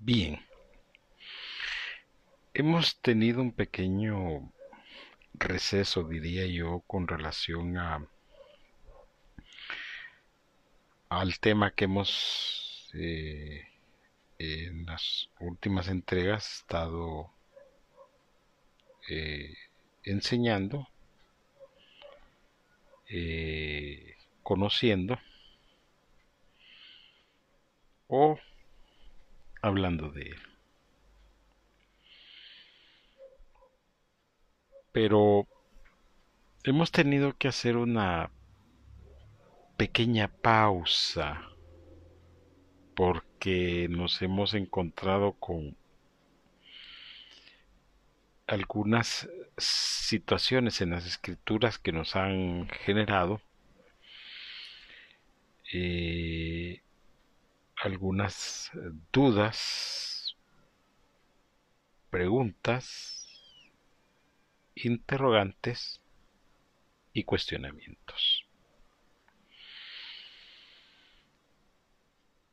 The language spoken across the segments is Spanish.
Bien. Hemos tenido un pequeño receso, diría yo, con relación a al tema que hemos eh, en las últimas entregas estado eh, enseñando, eh, conociendo o hablando de él. Pero hemos tenido que hacer una pequeña pausa porque nos hemos encontrado con algunas situaciones en las escrituras que nos han generado eh, algunas dudas, preguntas, interrogantes y cuestionamientos.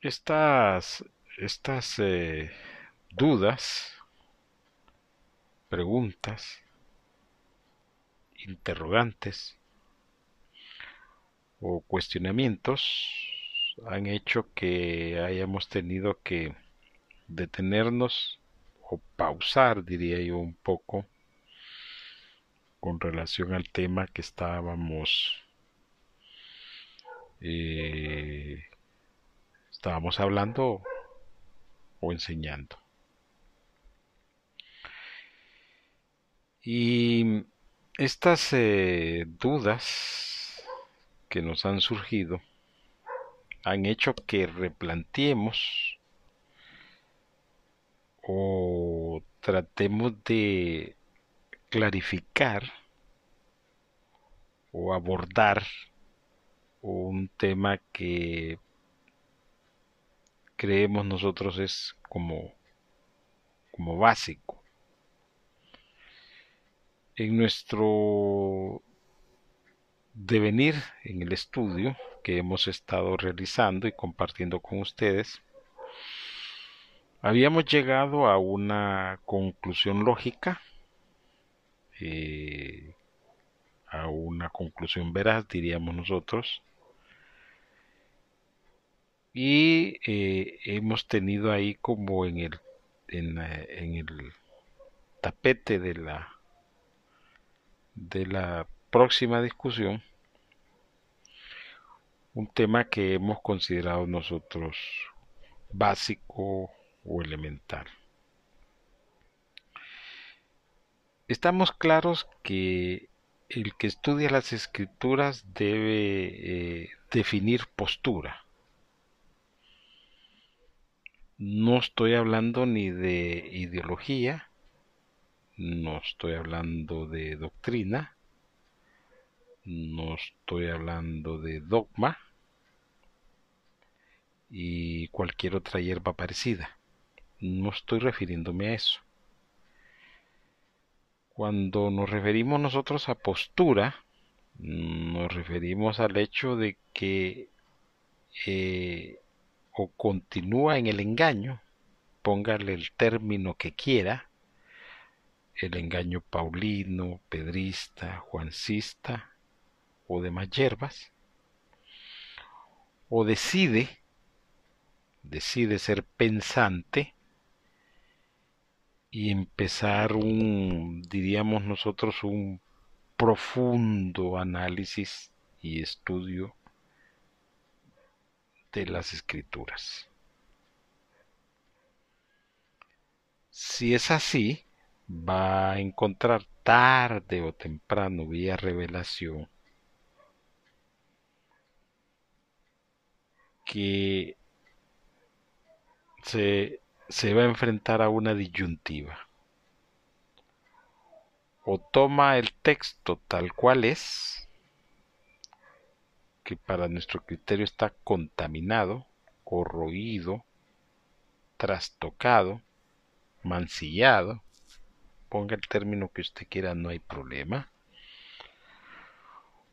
Estas, estas eh, dudas, preguntas, interrogantes o cuestionamientos han hecho que hayamos tenido que detenernos o pausar, diría yo, un poco con relación al tema que estábamos eh, estábamos hablando o enseñando. Y estas eh, dudas que nos han surgido han hecho que replanteemos o tratemos de clarificar o abordar un tema que creemos nosotros es como, como básico. En nuestro devenir en el estudio que hemos estado realizando y compartiendo con ustedes, habíamos llegado a una conclusión lógica, eh, a una conclusión veraz, diríamos nosotros, y eh, hemos tenido ahí como en el, en, en el tapete de la de la próxima discusión un tema que hemos considerado nosotros básico o elemental. Estamos claros que el que estudia las escrituras debe eh, definir postura. No estoy hablando ni de ideología, no estoy hablando de doctrina, no estoy hablando de dogma, y cualquier otra hierba parecida. No estoy refiriéndome a eso. Cuando nos referimos nosotros a postura, nos referimos al hecho de que eh, o continúa en el engaño, póngale el término que quiera, el engaño paulino, pedrista, juancista o demás hierbas, o decide decide ser pensante y empezar un, diríamos nosotros, un profundo análisis y estudio de las escrituras. Si es así, va a encontrar tarde o temprano vía revelación que se, se va a enfrentar a una disyuntiva. O toma el texto tal cual es, que para nuestro criterio está contaminado, corroído, trastocado, mancillado, ponga el término que usted quiera, no hay problema.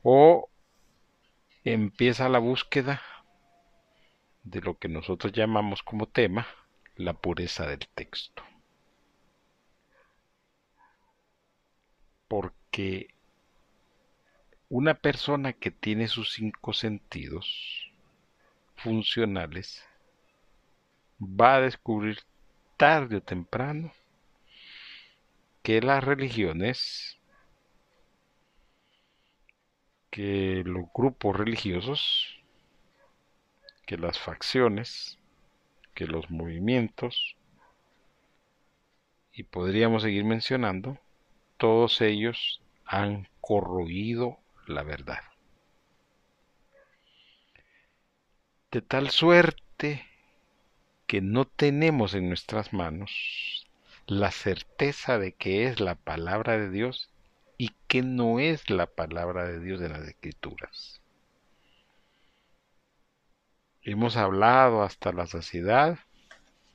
O empieza la búsqueda de lo que nosotros llamamos como tema la pureza del texto. Porque una persona que tiene sus cinco sentidos funcionales va a descubrir tarde o temprano que las religiones, que los grupos religiosos, que las facciones, que los movimientos, y podríamos seguir mencionando, todos ellos han corroído la verdad. De tal suerte que no tenemos en nuestras manos la certeza de que es la palabra de Dios y que no es la palabra de Dios en las escrituras. Hemos hablado hasta la saciedad,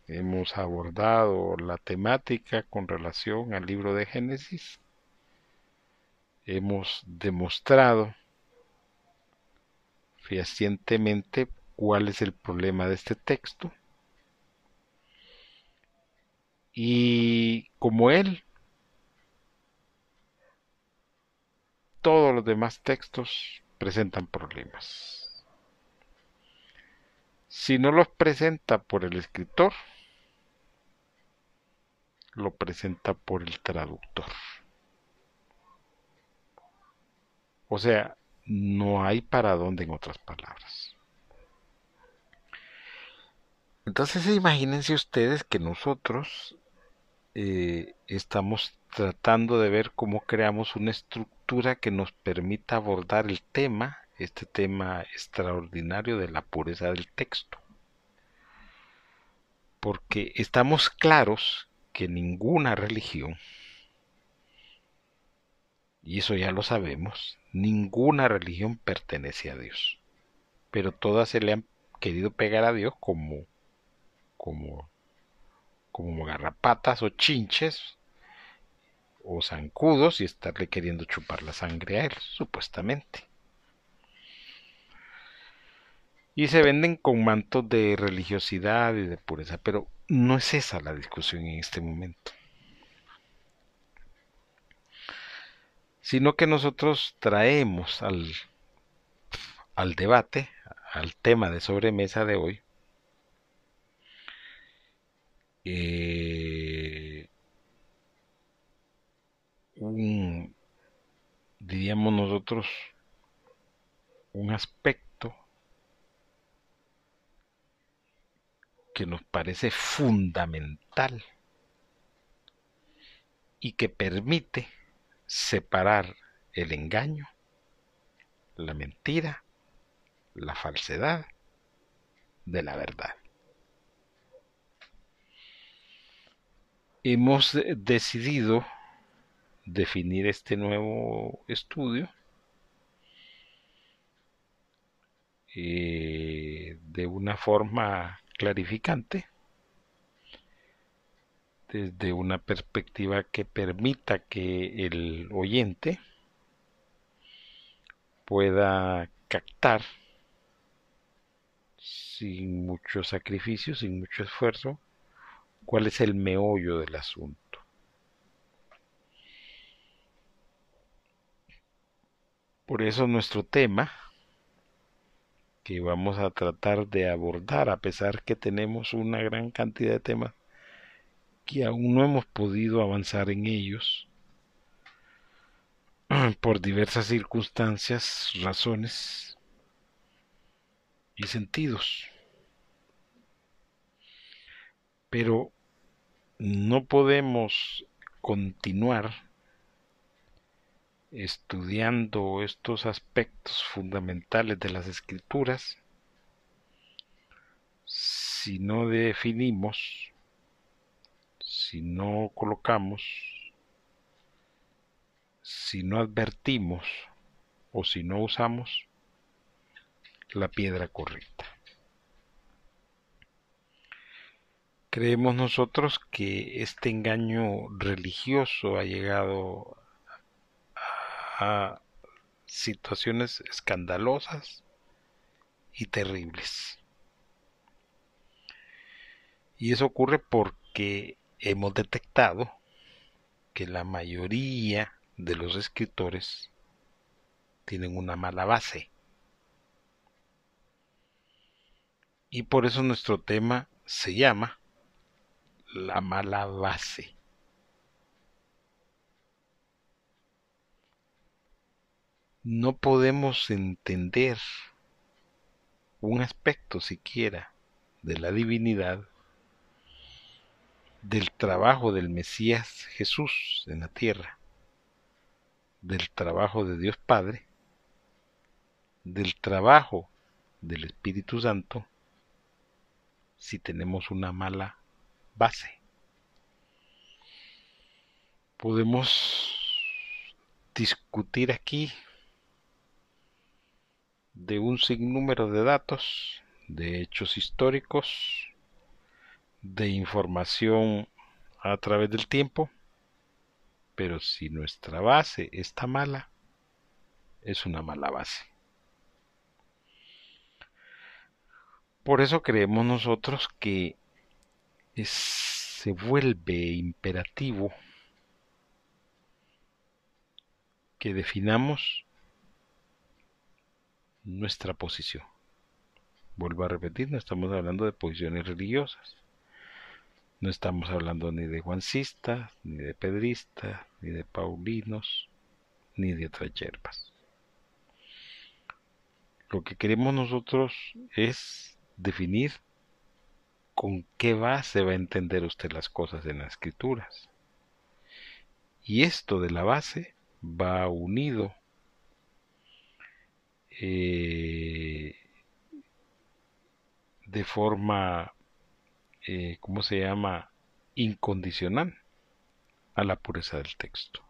hemos abordado la temática con relación al libro de Génesis, hemos demostrado fehacientemente cuál es el problema de este texto y como él, todos los demás textos presentan problemas. Si no los presenta por el escritor, lo presenta por el traductor. O sea, no hay para dónde en otras palabras. Entonces imagínense ustedes que nosotros eh, estamos tratando de ver cómo creamos una estructura que nos permita abordar el tema, este tema extraordinario de la pureza del texto. Porque estamos claros que ninguna religión, y eso ya lo sabemos, ninguna religión pertenece a Dios. Pero todas se le han querido pegar a Dios como, como como garrapatas o chinches o zancudos y estarle queriendo chupar la sangre a él, supuestamente. Y se venden con mantos de religiosidad y de pureza, pero no es esa la discusión en este momento. Sino que nosotros traemos al, al debate, al tema de sobremesa de hoy, eh, un, diríamos nosotros, un aspecto que nos parece fundamental y que permite separar el engaño, la mentira, la falsedad de la verdad. hemos decidido definir este nuevo estudio eh, de una forma clarificante desde una perspectiva que permita que el oyente pueda captar sin mucho sacrificio, sin mucho esfuerzo, cuál es el meollo del asunto. Por eso nuestro tema, que vamos a tratar de abordar, a pesar que tenemos una gran cantidad de temas que aún no hemos podido avanzar en ellos, por diversas circunstancias, razones y sentidos. Pero no podemos continuar estudiando estos aspectos fundamentales de las escrituras si no definimos, si no colocamos, si no advertimos o si no usamos la piedra correcta. Creemos nosotros que este engaño religioso ha llegado a situaciones escandalosas y terribles. Y eso ocurre porque hemos detectado que la mayoría de los escritores tienen una mala base. Y por eso nuestro tema se llama la mala base. No podemos entender un aspecto siquiera de la divinidad del trabajo del Mesías Jesús en la tierra, del trabajo de Dios Padre, del trabajo del Espíritu Santo, si tenemos una mala base. Podemos discutir aquí de un sinnúmero de datos, de hechos históricos, de información a través del tiempo, pero si nuestra base está mala, es una mala base. Por eso creemos nosotros que se vuelve imperativo que definamos nuestra posición. Vuelvo a repetir, no estamos hablando de posiciones religiosas. No estamos hablando ni de juancistas, ni de pedristas, ni de paulinos, ni de otras yerbas. Lo que queremos nosotros es definir con qué base va a entender usted las cosas en las escrituras. Y esto de la base va unido eh, de forma, eh, ¿cómo se llama?, incondicional a la pureza del texto.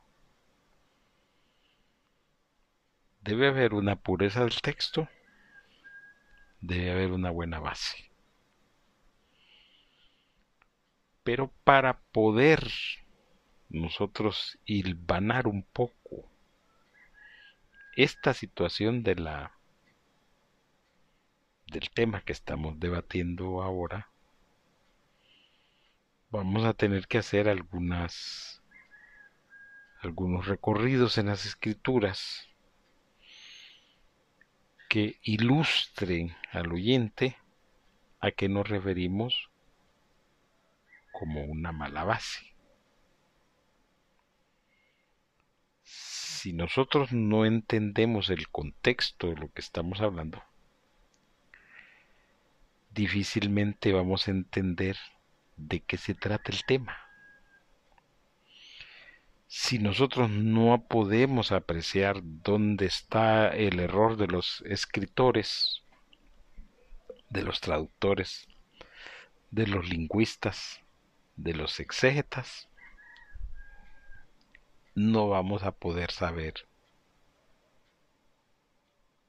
Debe haber una pureza del texto, debe haber una buena base. Pero para poder nosotros hilvanar un poco esta situación de la del tema que estamos debatiendo ahora, vamos a tener que hacer algunas algunos recorridos en las escrituras que ilustren al oyente a qué nos referimos como una mala base. Si nosotros no entendemos el contexto de lo que estamos hablando, difícilmente vamos a entender de qué se trata el tema. Si nosotros no podemos apreciar dónde está el error de los escritores, de los traductores, de los lingüistas, de los exégetas, no vamos a poder saber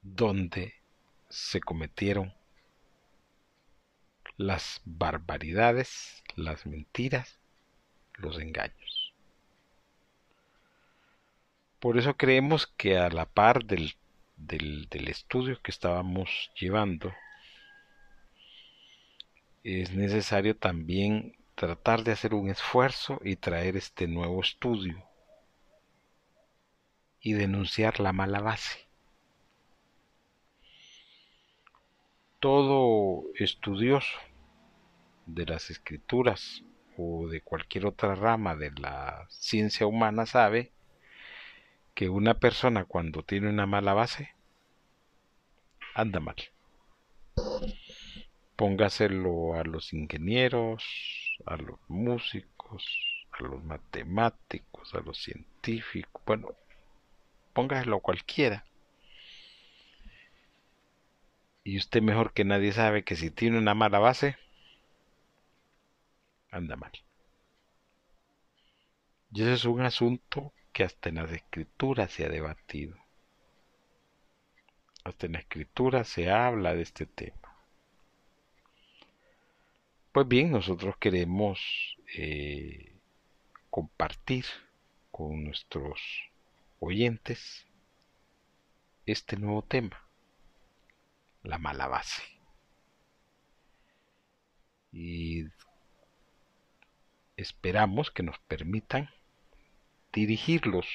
dónde se cometieron las barbaridades, las mentiras, los engaños. Por eso creemos que a la par del, del, estudio que estábamos llevando, es necesario también tratar de hacer un esfuerzo y traer este nuevo estudio y denunciar la mala base. Todo estudioso de las escrituras o de cualquier otra rama de la ciencia humana sabe que una persona cuando tiene una mala base anda mal. Póngaselo a los ingenieros, a los músicos, a los matemáticos, a los científicos, bueno, póngaselo cualquiera. Y usted mejor que nadie sabe que si tiene una mala base, anda mal. Y ese es un asunto que hasta en las escrituras se ha debatido. Hasta en la escritura se habla de este tema. Pues bien, nosotros queremos eh, compartir con nuestros oyentes este nuevo tema, la mala base. Y esperamos que nos permitan dirigirlos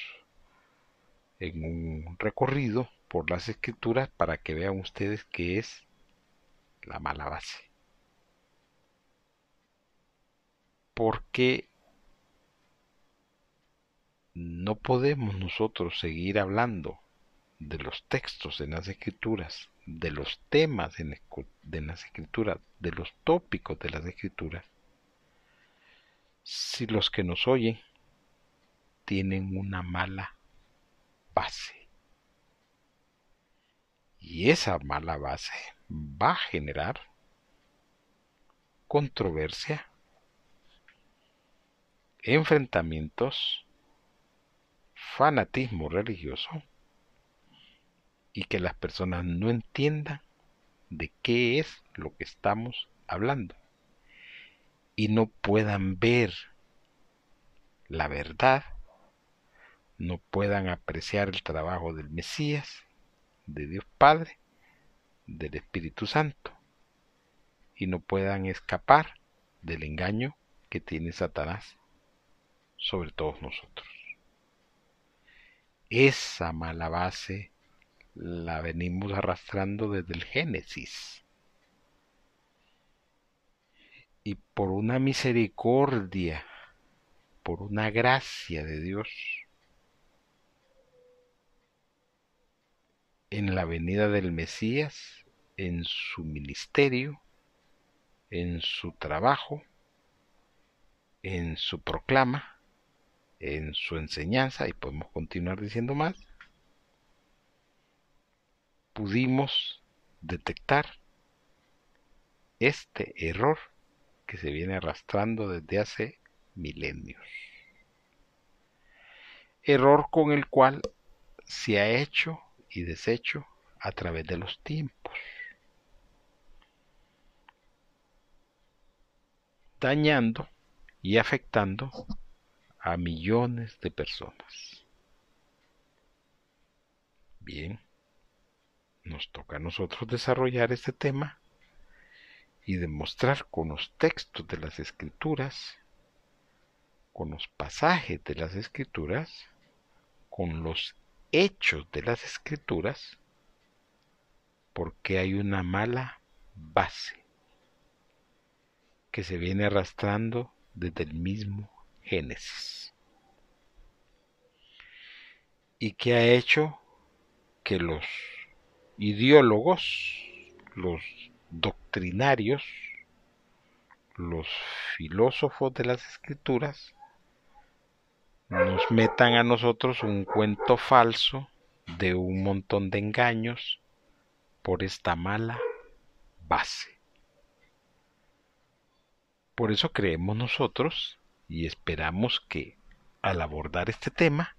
en un recorrido por las escrituras para que vean ustedes qué es la mala base. Porque no podemos nosotros seguir hablando de los textos en las escrituras, de los temas en, las escrituras, de los tópicos de las escrituras, si los que nos oyen tienen una mala base. Y esa mala base va a generar controversia, enfrentamientos, fanatismo religioso y que las personas no entiendan de qué es lo que estamos hablando y no puedan ver la verdad, no puedan apreciar el trabajo del Mesías, de Dios Padre, del Espíritu Santo, y no puedan escapar del engaño que tiene Satanás sobre todos nosotros. Esa mala base la venimos arrastrando desde el Génesis. Y por una misericordia, por una gracia de Dios, en la venida del Mesías, en su ministerio, en su trabajo, en su proclama, en su enseñanza, y podemos continuar diciendo más, pudimos detectar este error que se viene arrastrando desde hace milenios. Error con el cual se ha hecho y deshecho a través de los tiempos. dañando y afectando a millones de personas. Bien, nos toca a nosotros desarrollar este tema y demostrar con los textos de las escrituras, con los pasajes de las escrituras, con los hechos de las escrituras, porque hay una mala base que se viene arrastrando desde el mismo Génesis y que ha hecho que los ideólogos, los doctrinarios, los filósofos de las escrituras, nos metan a nosotros un cuento falso de un montón de engaños por esta mala base. Por eso creemos nosotros y esperamos que al abordar este tema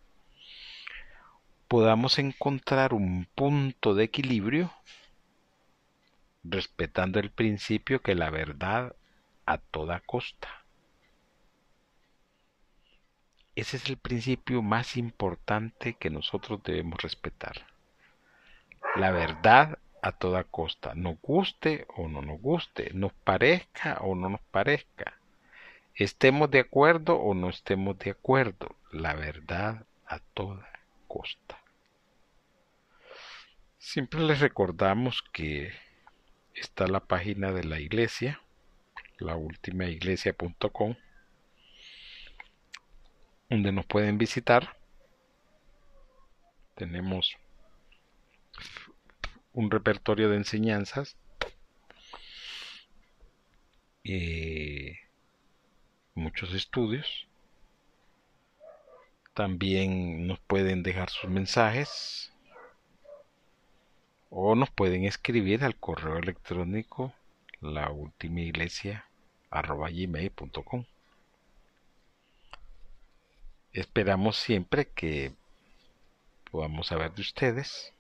podamos encontrar un punto de equilibrio respetando el principio que la verdad a toda costa. Ese es el principio más importante que nosotros debemos respetar. La verdad a toda costa, nos guste o no nos guste, nos parezca o no nos parezca, estemos de acuerdo o no estemos de acuerdo, la verdad a toda costa. Siempre les recordamos que está la página de la iglesia, laultimaiglesia.com, donde nos pueden visitar. Tenemos un repertorio de enseñanzas, eh, muchos estudios. También nos pueden dejar sus mensajes o nos pueden escribir al correo electrónico la última iglesia Esperamos siempre que podamos saber de ustedes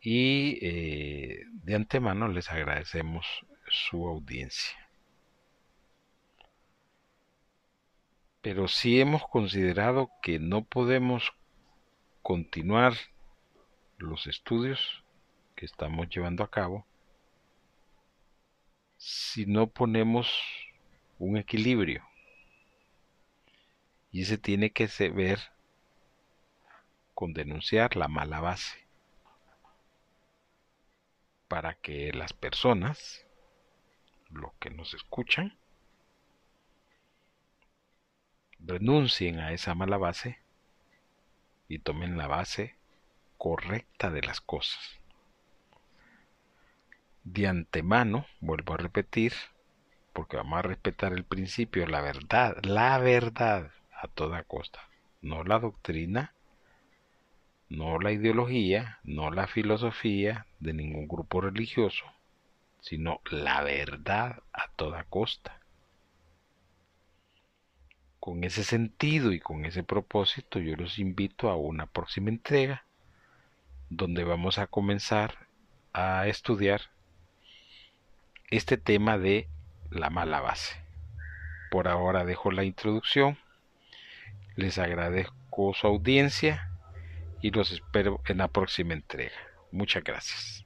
y eh, de antemano les agradecemos su audiencia. Pero si hemos considerado que no podemos continuar los estudios que estamos llevando a cabo si no ponemos un equilibrio. Y ese tiene que ver con denunciar la mala base para que las personas, los que nos escuchan, renuncien a esa mala base y tomen la base correcta de las cosas. De antemano, vuelvo a repetir, porque vamos a respetar el principio, la verdad, la verdad a toda costa, no la doctrina, no la ideología, no la filosofía de ningún grupo religioso, sino la verdad a toda costa. Con ese sentido y con ese propósito yo los invito a una próxima entrega donde vamos a comenzar a estudiar este tema de la mala base. Por ahora dejo la introducción, les agradezco su audiencia y los espero en la próxima entrega. Muchas gracias.